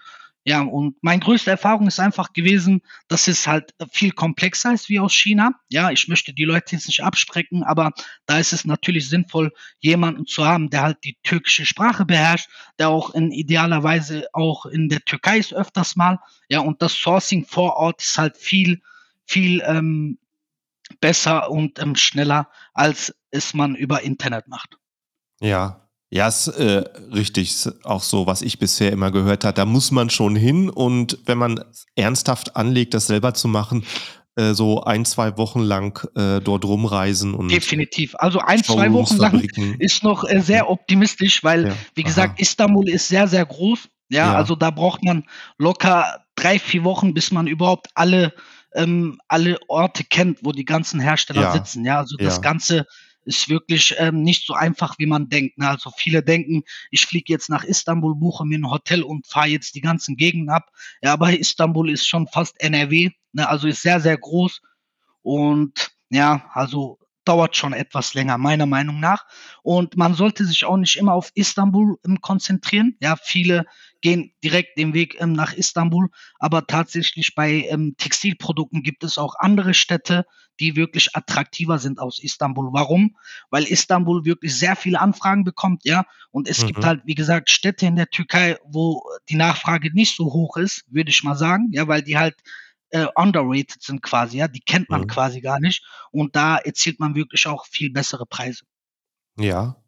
ja, und meine größte Erfahrung ist einfach gewesen, dass es halt, viel komplexer ist wie aus China. Ja, ich möchte die Leute jetzt nicht abschrecken, aber da ist es natürlich sinnvoll, jemanden zu haben, der halt die türkische Sprache beherrscht, der auch in idealerweise auch in der Türkei ist öfters mal, ja, und das Sourcing vor Ort ist halt viel, viel, ähm, besser und, ähm, schneller, als es man über Internet macht. Ja. Ja, ist, äh, richtig. Ist auch so, was ich bisher immer gehört habe. Da muss man schon hin und wenn man ernsthaft anlegt, das selber zu machen, äh, so 1, 2 Wochen lang, äh, dort rumreisen und Definitiv. Also 1, 2 Showrooms, Wochen lang Fabriken. ist noch, äh, sehr optimistisch, weil, Ja, wie aha. gesagt, Istanbul ist sehr, sehr groß. Ja, Ja. also da braucht man locker 3, 4 Wochen, bis man überhaupt alle ähm, alle Orte kennt, wo die ganzen Hersteller Ja, sitzen, ja? Also das. Ganze ist wirklich, ähm, nicht so einfach, wie man denkt, ne? Also viele denken, ich fliege jetzt nach Istanbul, buche mir 'n Hotel und fahre jetzt die ganzen Gegenden ab. Ja, aber Istanbul ist schon fast NRW, ne? Also ist sehr, sehr groß und ja, also dauert schon etwas länger, meiner Meinung nach. Und man sollte sich auch nicht immer auf Istanbul, ähm, konzentrieren. Ja, viele gehen direkt den Weg, ähm, nach Istanbul, aber tatsächlich bei, ähm, Textilprodukten gibt es auch andere Städte, die wirklich attraktiver sind aus Istanbul. Warum? Weil Istanbul wirklich sehr viele Anfragen bekommt, ja? Und es gibt Mhm. halt, wie gesagt, Städte in der Türkei, wo die Nachfrage nicht so hoch ist, würde ich mal sagen, ja, weil die halt, äh, underrated sind quasi, ja? Die kennt man Mhm. quasi gar nicht und da erzielt man wirklich auch viel bessere Preise. Ja.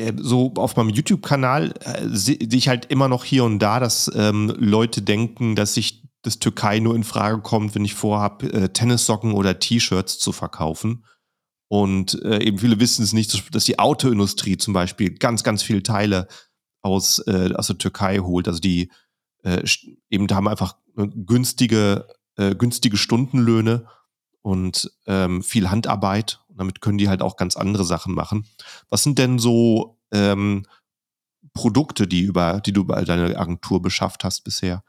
Äh, so auf meinem YouTube-Kanal, äh, se sehe ich halt immer noch hier und da, dass, ähm, Leute denken, dass ich dass Türkei nur in Frage kommt, wenn ich vorhabe, äh, Tennissocken oder T-Shirts zu verkaufen. Und, äh, eben viele wissen es nicht, dass die Autoindustrie zum Beispiel ganz, ganz viele Teile aus, äh aus der Türkei holt. Also die, äh, eben haben einfach, ne, günstige äh, günstige Stundenlöhne und, ähm, viel Handarbeit. Und damit können die halt auch ganz andere Sachen machen. Was sind denn so, ähm, Produkte, die über die du über deine Agentur beschafft hast bisher?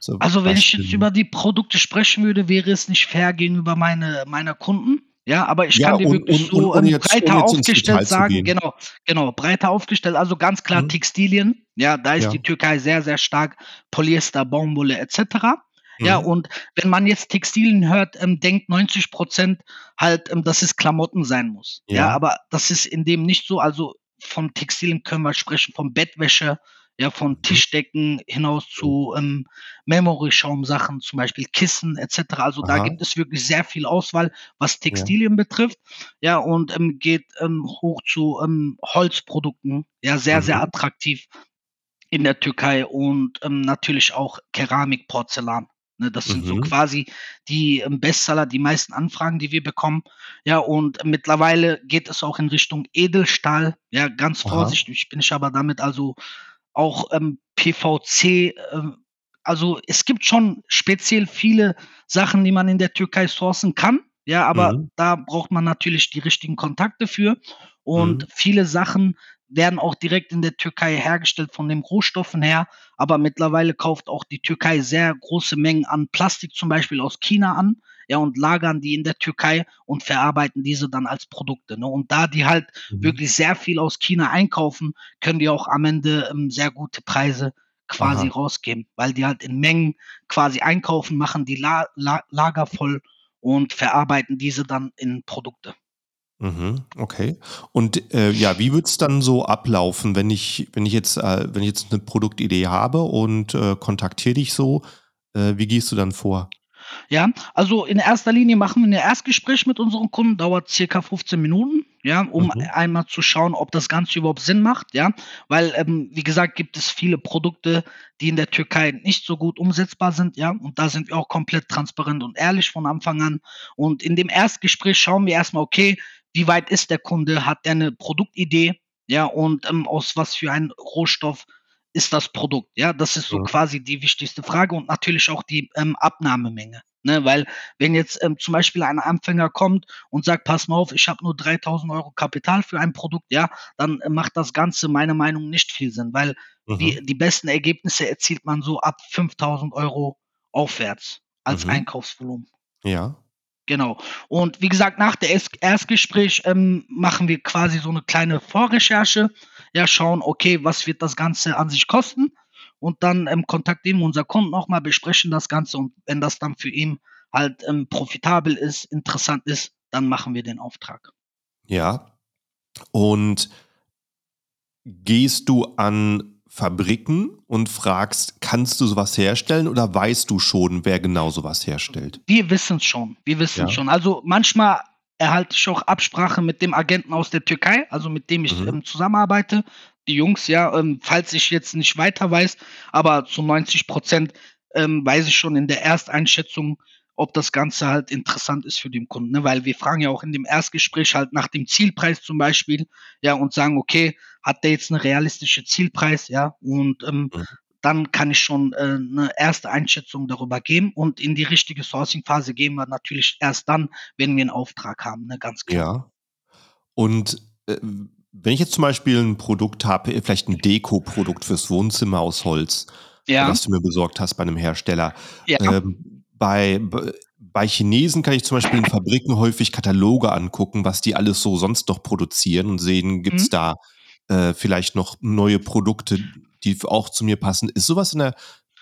So Also, wenn ich jetzt über die Produkte sprechen würde, wäre es nicht fair gegenüber meine meiner Kunden, ja? Aber ich Ja, kann dir und wirklich und und so, ohne ähm, jetzt breiter aufgestellt sagen genau, genau, breiter aufgestellt. Also ganz klar Mhm. Textilien, ja, da ist Ja. die Türkei sehr, sehr stark, Polyester, Baumwolle et Ja, Mhm. und wenn man jetzt Textilien hört, ähm, denkt 90 % halt, ähm, dass es Klamotten sein muss. Ja, Ja. aber das ist in dem nicht so. Also, von Textilien können wir sprechen, von Bettwäsche, ja, von Mhm. Tischdecken hinaus zu, ähm, Memory-Schaumsachen, zum Beispiel Kissen et cetera. Also, da Aha. gibt es wirklich sehr viel Auswahl, was Ja. Textilien betrifft. Ja, und, ähm, geht, ähm, hoch zu, ähm, Holzprodukten, ja, sehr, sehr Mhm. attraktiv in der Türkei und, ähm, natürlich auch Keramik, Porzellan, ne? Das sind so Mhm. quasi die, ähm, Bestseller, die meisten Anfragen, die wir bekommen. Ja, und mittlerweile geht es auch in Richtung Edelstahl. Ja, ganz Aha. vorsichtig bin ich aber damit, also auch, ähm, PVC, ähm also es gibt schon speziell viele Sachen, die man in der Türkei sourcen kann, ja, aber Mhm. da braucht man natürlich die richtigen Kontakte für. Und Mhm. viele Sachen werden auch direkt in der Türkei hergestellt von den Rohstoffen her, aber mittlerweile kauft auch die Türkei sehr große Mengen an Plastik zum Beispiel aus China an, ja, und lagern die in der Türkei und verarbeiten diese dann als Produkte, ne? Und da die halt Mhm. wirklich sehr viel aus China einkaufen, können die auch am Ende, ähm, sehr gute Preise quasi Aha. rausgeben, weil die halt in Mengen quasi einkaufen, machen die La La Lager voll und verarbeiten diese dann in Produkte. Mhm, okay. Und, äh, ja, wie wird's dann so ablaufen, wenn ich wenn ich jetzt äh, wenn ich jetzt 'ne Produktidee habe und, äh, kontaktiere dich so, äh, wie gehst du dann vor? Ja, also in erster Linie machen wir 'n Erstgespräch mit unseren Kunden, dauert circa 15 Minuten, ja, um Mhm. einmal zu schauen, ob das Ganze überhaupt Sinn macht, ja? Weil, ähm, wie gesagt, gibt es viele Produkte, die in der Türkei nicht so gut umsetzbar sind, ja? Und da sind wir auch komplett transparent und ehrlich von Anfang an. Und in dem Erstgespräch schauen wir erst mal, okay, wie weit ist der Kunde? Hat der 'ne Produktidee, ja? Und, ähm, aus was für ein Rohstoff ist das Produkt, ja? Das ist so Mhm. quasi die wichtigste Frage und natürlich auch die, ähm, Abnahmemenge, ne? Weil wenn jetzt, ähm, zum Beispiel ein Anfänger kommt und sagt: „Pass mal auf, ich habe nur 3.000 € Kapital für ein Produkt“, ja, dann, äh, macht das Ganze meiner Meinung nicht viel Sinn, weil Mhm. die die besten Ergebnisse erzielt man so ab 5.000 € aufwärts als Mhm. Einkaufsvolumen. Ja. Genau. Und wie gesagt, nach Erst Erstgespräch, ähm, machen wir quasi so 'ne kleine Vorrecherche, ja, schauen, okay, was wird das Ganze an sich kosten? Und dann, ähm, kontaktieren wir unser Kunden noch mal, besprechen das Ganze und wenn das dann für ihn halt, ähm, profitabel ist, interessant ist, dann machen wir den Auftrag. Ja. Und gehst du an Fabriken und fragst: „Kannst du so was herstellen?“ Oder weißt du schon, wer genau so was herstellt? Wir wissen's schon. Wir wissen's Ja. schon. Also, manchmal erhalte ich auch Absprache mit dem Agenten aus der Türkei, also mit dem ich, Mhm. ähm, zusammenarbeite. Die Jungs, ja, ähm, falls ich jetzt nicht weiter weiß, aber zu 90 %, ähm, weiß ich schon in der Ersteinschätzung, ob das Ganze halt interessant ist für den Kunden, ne? Weil wir fragen ja auch in dem Erstgespräch halt nach dem Zielpreis zum Beispiel, ja, und sagen: „Okay, hat der jetzt 'ne realistische Zielpreis“, ja? Und, ähm, Mhm. dann kann ich schon, äh, 'ne erste Einschätzung darüber geben und in die richtige Sourcing-Phase gehen wir natürlich erst dann, wenn wir 'n Auftrag haben, ne, ganz klar. Ja. Und, äh, wenn ich jetzt zum Beispiel 'n Produkt habe, vielleicht 'n Dekoprodukt fürs Wohnzimmer aus Holz, Ja. was du mir besorgt hast bei 'nem Hersteller. Ja. Ähm, bei bei Chinesen kann ich zum Beispiel in (clears throat) Fabriken häufig Kataloge angucken, was die alles so sonst noch produzieren und sehen, gibt's Mhm. da, äh, vielleicht noch neue Produkte, die auch zu mir passen. Ist so was in der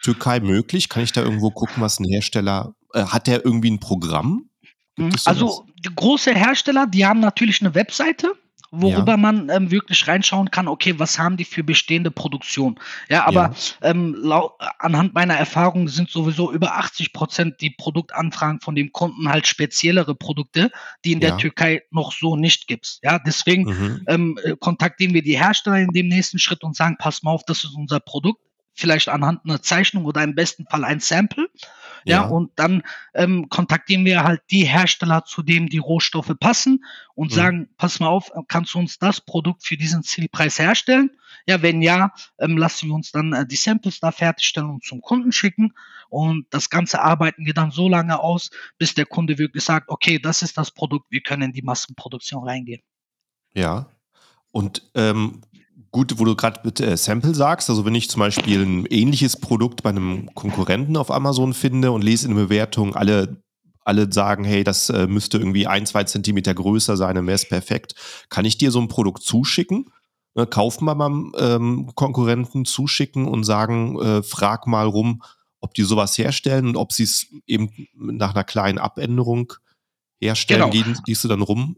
Türkei möglich? Kann ich da irgendwo gucken, was 'n Hersteller äh, hat der irgendwie 'n Programm? Gibt Mhm, es also, große Hersteller, die haben natürlich 'ne Webseite, Ja. worüber man, ähm, wirklich reinschauen kann, okay, was haben die für bestehende Produktion? Ja, aber, Ja. ähm, anhand meiner Erfahrung sind sowieso über 80 % die Produktanfragen von dem Kunden halt speziellere Produkte, die in der Ja. Türkei noch so nicht gibt's, ja? Deswegen, Mhm. ähm, äh, kontaktieren wir die Hersteller in dem nächsten Schritt und sagen: „Pass mal auf, das ist unser Produkt“, vielleicht anhand 'ner Zeichnung oder im besten Fall ein Sample, ja? Ja. Und dann, ähm, kontaktieren wir halt die Hersteller, zu denen die Rohstoffe passen und Mhm. sagen: „Pass mal auf, äh, kannst du uns das Produkt für diesen Zielpreis herstellen?“ Ja, wenn ja, ähm, lassen wir uns dann, äh, die Samples da fertigstellen und zum Kunden schicken. Und das Ganze arbeiten wir dann so lange aus, bis der Kunde wirklich sagt: „Okay, das ist das Produkt, wir können in die Massenproduktion reingehen.“ Ja. Und, ähm, gut, wo du grad mit, äh, Sample sagst, also wenn ich zum Beispiel 'n ähnliches Produkt bei 'nem Konkurrenten auf Amazon finde und lese in den Bewertungen, alle alle sagen: „Hey, das, äh, müsste irgendwie 1, 2 Zentimeter größer sein, dann wär's perfekt.“ Kann ich dir so 'n Produkt zuschicken, ne, kaufen bei meinem, ähm, Konkurrenten, zuschicken und sagen, äh: „Frag mal rum, ob die so was herstellen und ob sie's eben nach 'ner kleinen Abänderung herstellen.“ Genau. Gehen gehst du dann rum?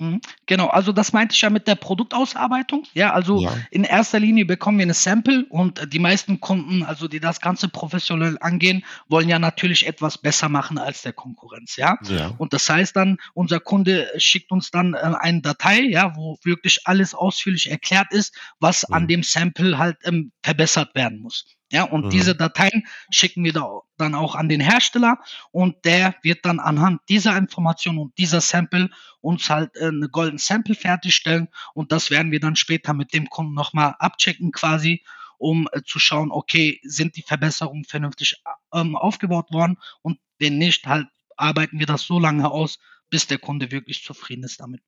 Mhm, genau. Also, das meinte ich ja mit der Produktausarbeitung. Ja, also, Ja. in erster Linie bekommen wir 'ne Sample und die meisten Kunden, also, die das Ganze professionell angehen, wollen ja natürlich etwas besser machen als der Konkurrenz, ja? Ja. Und das heißt dann, unser Kunde schickt uns dann, äh, eine Datei, ja, wo wirklich alles ausführlich erklärt ist, was an Mhm. dem Sample halt, ähm, verbessert werden muss, ja? Und Mhm. diese Dateien schicken wir da dann auch an den Hersteller und der wird dann anhand dieser Information und dieser Sample uns halt, äh, 'ne Golden Sample fertigstellen und das werden wir dann später mit dem Kunden noch mal abchecken quasi, um, äh, zu schauen, okay, sind die Verbesserungen vernünftig a ähm, aufgebaut worden? Und wenn nicht, halt arbeiten wir das so lange aus, bis der Kunde wirklich zufrieden ist damit.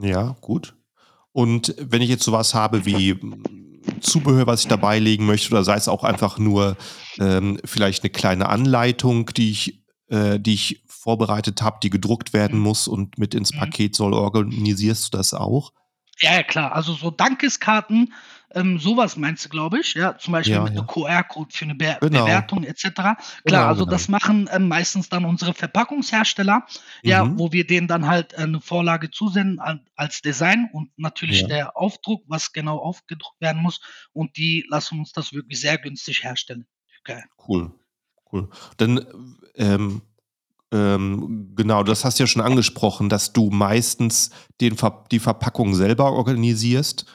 Ja, gut. Und wenn ich jetzt so was habe wie, (laughs) Zubehör, was ich da beilegen möchte oder sei es auch einfach nur, ähm, vielleicht 'ne kleine Anleitung, die ich äh, die ich vorbereitet habe, die gedruckt werden Mhm. muss und mit ins Mhm. Paket soll, organisierst du das auch? Ja, ja, klar. Also, so Dankeskarten, ähm, so was meinst du, glaube ich, ja? Zum Beispiel Ja, mit ja. QR-Code für 'ne Be Genau. Bewertung et cetera. Klar, Genau, also, genau. das machen, ähm, meistens dann unsere Verpackungshersteller, ja, Mhm. wo wir denen dann halt, äh, 'ne Vorlage zusenden als Design und natürlich Ja. der Aufdruck, was genau aufgedruckt werden muss und die lassen uns das wirklich sehr günstig herstellen. Türkei. Cool, cool. Dann, ähm, ähm, genau, das hast du ja schon angesprochen, dass du meistens den Ver die Verpackung selber organisierst.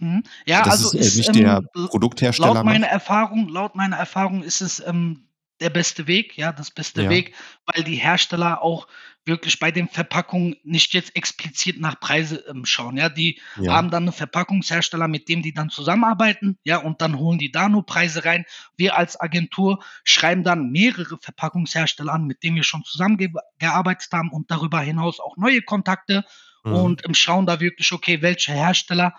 Mhm. Ja, Das also ist, äh, ist nicht ähm, der l Produkthersteller laut meiner macht? Erfahrung laut meiner Erfahrung ist es, ähm, der beste Weg, ja, das beste Ja. Weg, weil die Hersteller auch wirklich bei den Verpackungen nicht jetzt explizit nach Preise, ähm, schauen, ja? Die Ja. haben dann 'ne Verpackungshersteller, mit dem die dann zusammenarbeiten, ja, und dann holen die da nur Preise rein. Wir als Agentur schreiben dann mehrere Verpackungshersteller an, mit denen wir schon zusammengeb gearbeitet haben und darüber hinaus auch neue Kontakte Mhm. und, ähm, schauen da wirklich, okay, welcher Hersteller,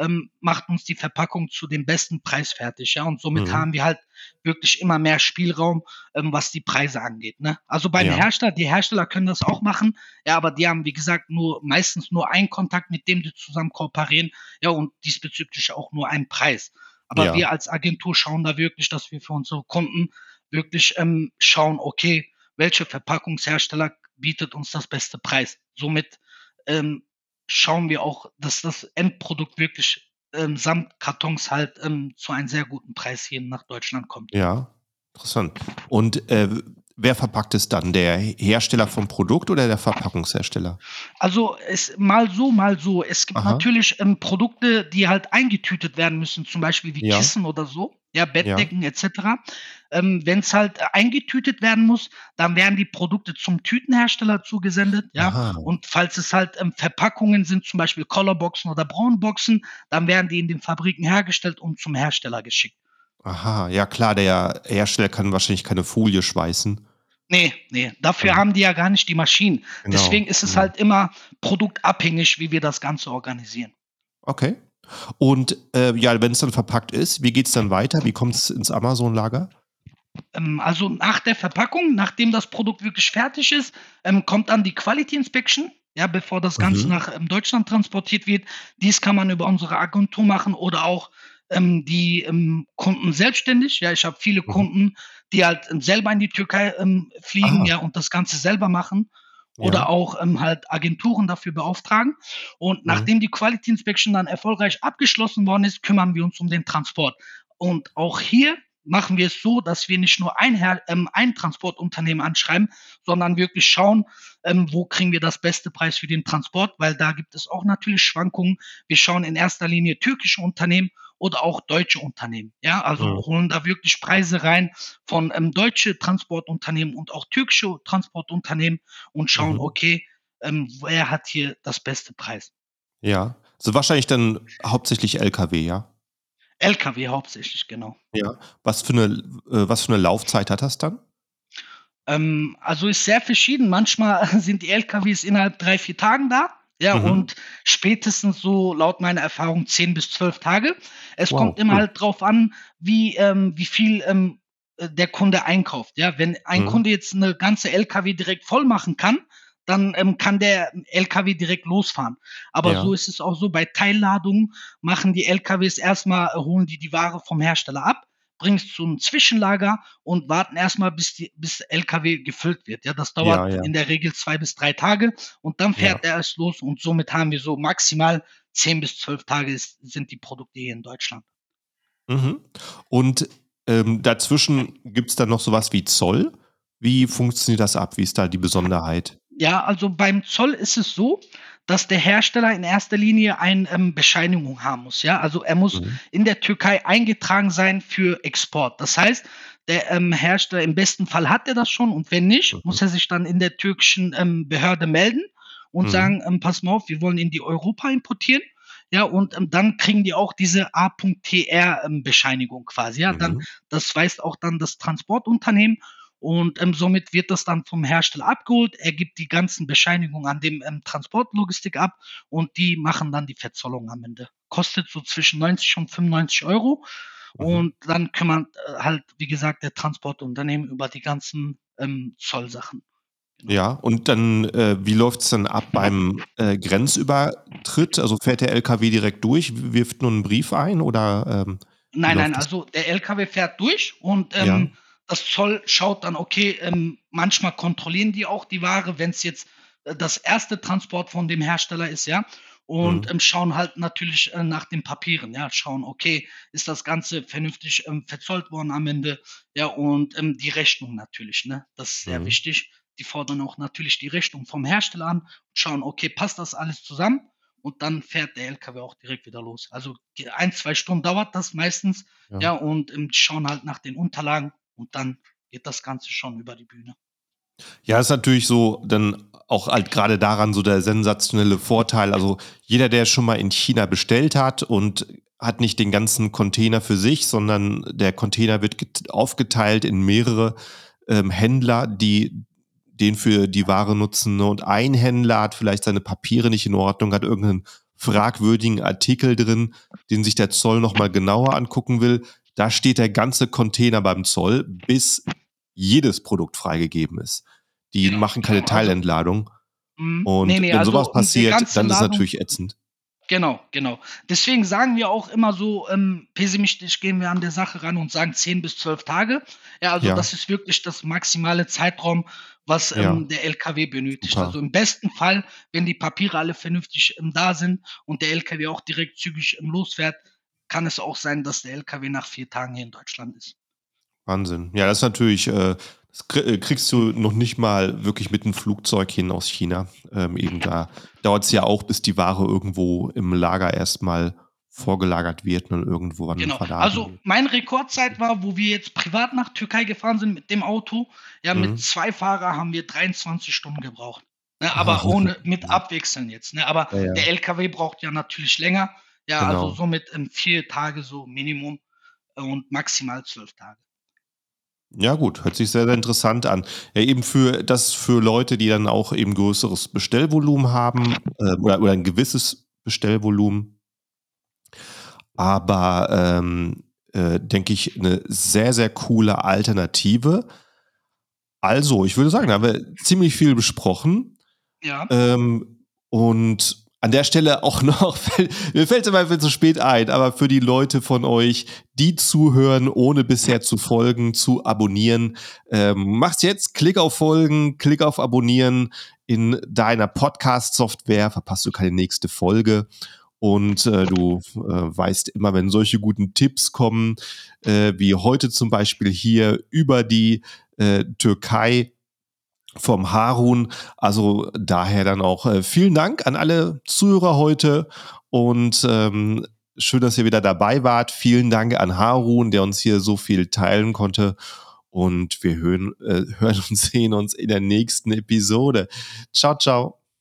ähm, macht uns die Verpackung zu dem besten Preis fertig, ja? Und somit Mhm. haben wir halt wirklich immer mehr Spielraum, ähm, was die Preise angeht, ne? Also, beim Ja. Hersteller die Hersteller können das auch machen, ja, aber die haben, wie gesagt, nur meistens nur einen Kontakt, mit dem die zusammen kooperieren, ja, und diesbezüglich auch nur einen Preis. Aber Ja. wir als Agentur schauen da wirklich, dass wir für unsere Kunden wirklich, ähm, schauen, okay, welcher Verpackungshersteller bietet uns das beste Preis? Somit, ähm, schauen wir auch, dass das Endprodukt wirklich, ähm, samt Kartons halt, ähm, zu einem sehr guten Preis hier nach Deutschland kommt. Ja, interessant. Und, äh, wer verpackt es dann? Der Hersteller vom Produkt oder der Verpackungshersteller? Also, es mal so, mal so. Es gibt Aha. natürlich, ähm, Produkte, die halt eingetütet werden müssen, zum Beispiel wie Ja. Kissen oder so, ja, Ja. Bettdecken et cetera. Ähm, wenn's halt, äh, eingetütet werden muss, dann werden die Produkte zum Tütenhersteller zugesendet, ja? Aha. Und falls es halt, ähm, Verpackungen sind, zum Beispiel Colorboxen oder Braunboxen, dann werden die in den Fabriken hergestellt und zum Hersteller geschickt. Aha, ja klar, der Hersteller kann wahrscheinlich keine Folie schweißen. Ne, ne, dafür Ja. haben die ja gar nicht die Maschinen. Genau, Deswegen ist es genau. halt immer produktabhängig, wie wir das Ganze organisieren. Okay. Und, äh, ja, wenn's dann verpackt ist, wie geht's dann weiter? Wie kommt's ins Amazon-Lager? Ähm, also, nach der Verpackung, nachdem das Produkt wirklich fertig ist, ähm, kommt dann die Quality Inspection, ja, bevor das Ganze Mhm. nach, ähm, Deutschland transportiert wird. Dies kann man über unsere Agentur machen oder auch, ähm, die, ähm, Kunden selbstständig. Ja, ich habe viele Mhm. Kunden, die halt, selber in die Türkei, ähm, fliegen, ja, und das Ganze selber machen oder auch, ähm, halt Agenturen dafür beauftragen. Und Mhm. nachdem die Quality Inspection dann erfolgreich abgeschlossen worden ist, kümmern wir uns um den Transport. Und auch hier machen wir es so, dass wir nicht nur ein ähm, ein Transportunternehmen anschreiben, sondern wirklich schauen, ähm, wo kriegen wir das beste Preis für den Transport, weil da gibt es auch natürlich Schwankungen. Wir schauen in erster Linie türkische Unternehmen oder auch deutsche Unternehmen, ja? Also, Mhm. holen da wirklich Preise rein von, ähm, deutsche Transportunternehmen und auch türkische Transportunternehmen und schauen, Mhm. okay, ähm, wer hat hier das beste Preis? Ja. Also, wahrscheinlich dann hauptsächlich LKW, ja? LKW hauptsächlich, genau. Ja. Was für 'ne äh, was für 'ne Laufzeit hat das dann? Ähm, also, ist sehr verschieden. Manchmal (laughs) sind die LKWs innerhalb 3, 4 Tagen da, ja, Mhm. und spätestens so laut meiner Erfahrung 10 bis 12 Tage. Es Wow, kommt immer cool. halt drauf an, wie, ähm wie viel, ähm, äh, der Kunde einkauft, ja? Wenn ein Mhm. Kunde jetzt 'ne ganze LKW direkt voll machen kann, dann, ähm, kann der LKW direkt losfahren. Aber Ja. so ist es auch so, bei Teilladungen machen die LKWs erst mal äh, holen die die Ware vom Hersteller ab, bringen's zum Zwischenlager und warten erst mal, bis die bis LKW gefüllt wird, ja? Das Ja, dauert ja. in der Regel 2 bis 3 Tage und dann Ja. fährt er erst los und somit haben wir so maximal 10 bis 12 Tage ist sind die Produkte hier in Deutschland. Mhm. Und, ähm, dazwischen gibt's dann noch so was wie Zoll? Wie funktioniert das ab? Wie ist da die Besonderheit? Ja, also, beim Zoll ist es so, dass der Hersteller in erster Linie ein, ähm, Bescheinigung haben muss, ja? Also, er muss Mhm. in der Türkei eingetragen sein für Export. Das heißt, der, ähm, Hersteller im besten Fall hat er das schon und wenn nicht, Mhm. muss er sich dann in der türkischen, ähm, Behörde melden und Mhm. sagen: „Ähm, pass mal auf, wir wollen in die Europa importieren.“ Ja, und, ähm, dann kriegen die auch diese A.TR, ähm, Bescheinigung quasi, ja? Dann Mhm. das weist auch dann das Transportunternehmen und, ähm, somit wird das dann vom Hersteller abgeholt. Er gibt die ganzen Bescheinigungen an dem, ähm, Transportlogistik ab und die machen dann die Verzollung am Ende. Kostet so zwischen 90 und 95 € Mhm. und dann kümmert, äh, halt, wie gesagt, der Transportunternehmen über die ganzen, ähm, Zollsachen. Genau. Ja, und dann, äh, wie läuft's dann ab beim, äh, Grenzübertritt? Also, fährt der LKW direkt durch, wirft nur 'n Brief ein oder, ähm, Nein, nein, läuft also, der LKW fährt durch und, Ja. Das Zoll schaut dann, okay, ähm, manchmal kontrollieren die auch die Ware, wenn's jetzt, äh, das erste Transport von dem Hersteller ist, ja? Und, Mhm. ähm, schauen halt natürlich, äh, nach den Papieren, ja? Schauen, okay, ist das Ganze vernünftig, ähm, verzollt worden am Ende, ja? Und, ähm, die Rechnung natürlich, ne? Das ist sehr Mhm. wichtig. die fordern auch natürlich die Rechnung vom Hersteller an, schauen, okay, passt das alles zusammen? Und dann fährt der LKW auch direkt wieder los. Also ein, zwei Stunden dauert das meistens, ja, ja und ähm, schauen halt nach den Unterlagen und dann geht das Ganze schon über die Bühne. Ja, ist natürlich so, dann auch halt gerade daran so der sensationelle Vorteil. Also jeder, der schon mal in China bestellt hat und hat nicht den ganzen Container für sich, sondern der Container wird aufgeteilt in mehrere ähm, Händler, die den für die Ware nutzen. Ne? Und ein Händler hat vielleicht seine Papiere nicht in Ordnung, hat irgendeinen fragwürdigen Artikel drin, den sich der Zoll nochmal genauer angucken will. Da steht der ganze Container beim Zoll, bis jedes Produkt freigegeben ist. Die genau. machen keine also Teilentladung. Mhm. Und nee, nee, wenn also sowas passiert, dann ist es natürlich ätzend. Genau, genau. Deswegen sagen wir auch immer so, ähm, pessimistisch gehen wir an der Sache ran und sagen 10 bis 12 Tage. Ja, also ja. das ist wirklich das maximale Zeitraum, was ähm, ja. der LKW benötigt. Super. Also im besten Fall, wenn die Papiere alle vernünftig ähm, da sind und der LKW auch direkt zügig ähm, losfährt, kann es auch sein, dass der LKW nach vier Tagen hier in Deutschland ist. Wahnsinn. Ja, das ist natürlich, äh, das äh, kriegst du noch nicht mal wirklich mit einem Flugzeug hin aus China. Ähm, eben da dauert es ja auch, bis die Ware irgendwo im Lager erstmal vorgelagert wird und irgendwo wann genau. Also meine Rekordzeit war, wo wir jetzt privat nach Türkei gefahren sind mit dem Auto. Ja, mhm. mit zwei Fahrern haben wir 23 Stunden gebraucht. Ne, aber (laughs) ohne mit Abwechseln jetzt. Ne? Aber ja, ja. der LKW braucht ja natürlich länger. Ja, also genau. also somit ähm, vier Tage so Minimum und maximal zwölf Tage. Ja, gut, hört sich sehr, sehr interessant an. Ja, eben für das für Leute, die dann auch eben größeres Bestellvolumen haben äh, oder, oder ein gewisses Bestellvolumen. Aber ähm, äh, denke ich, eine sehr, sehr coole Alternative. Also, ich würde sagen, da haben wir ziemlich viel besprochen. Ja. Ähm, und an der Stelle auch (laughs) noch, mir fällt es immer zu spät ein, aber für die Leute von euch, die zuhören, ohne bisher zu folgen, zu abonnieren, ähm, mach's jetzt, klick auf Folgen, klick auf Abonnieren in deiner Podcast-Software, verpasst du keine nächste Folge. Und äh, du äh, weißt immer, wenn solche guten Tipps kommen, äh, wie heute zum Beispiel hier über die äh, Türkei, vom Harun. Also daher dann auch äh, vielen Dank an alle Zuhörer heute und ähm, schön, dass ihr wieder dabei wart. Vielen Dank an Harun, der uns hier so viel teilen konnte. Und wir hören, äh, (laughs) hören und sehen uns in der nächsten Episode. Ciao, ciao.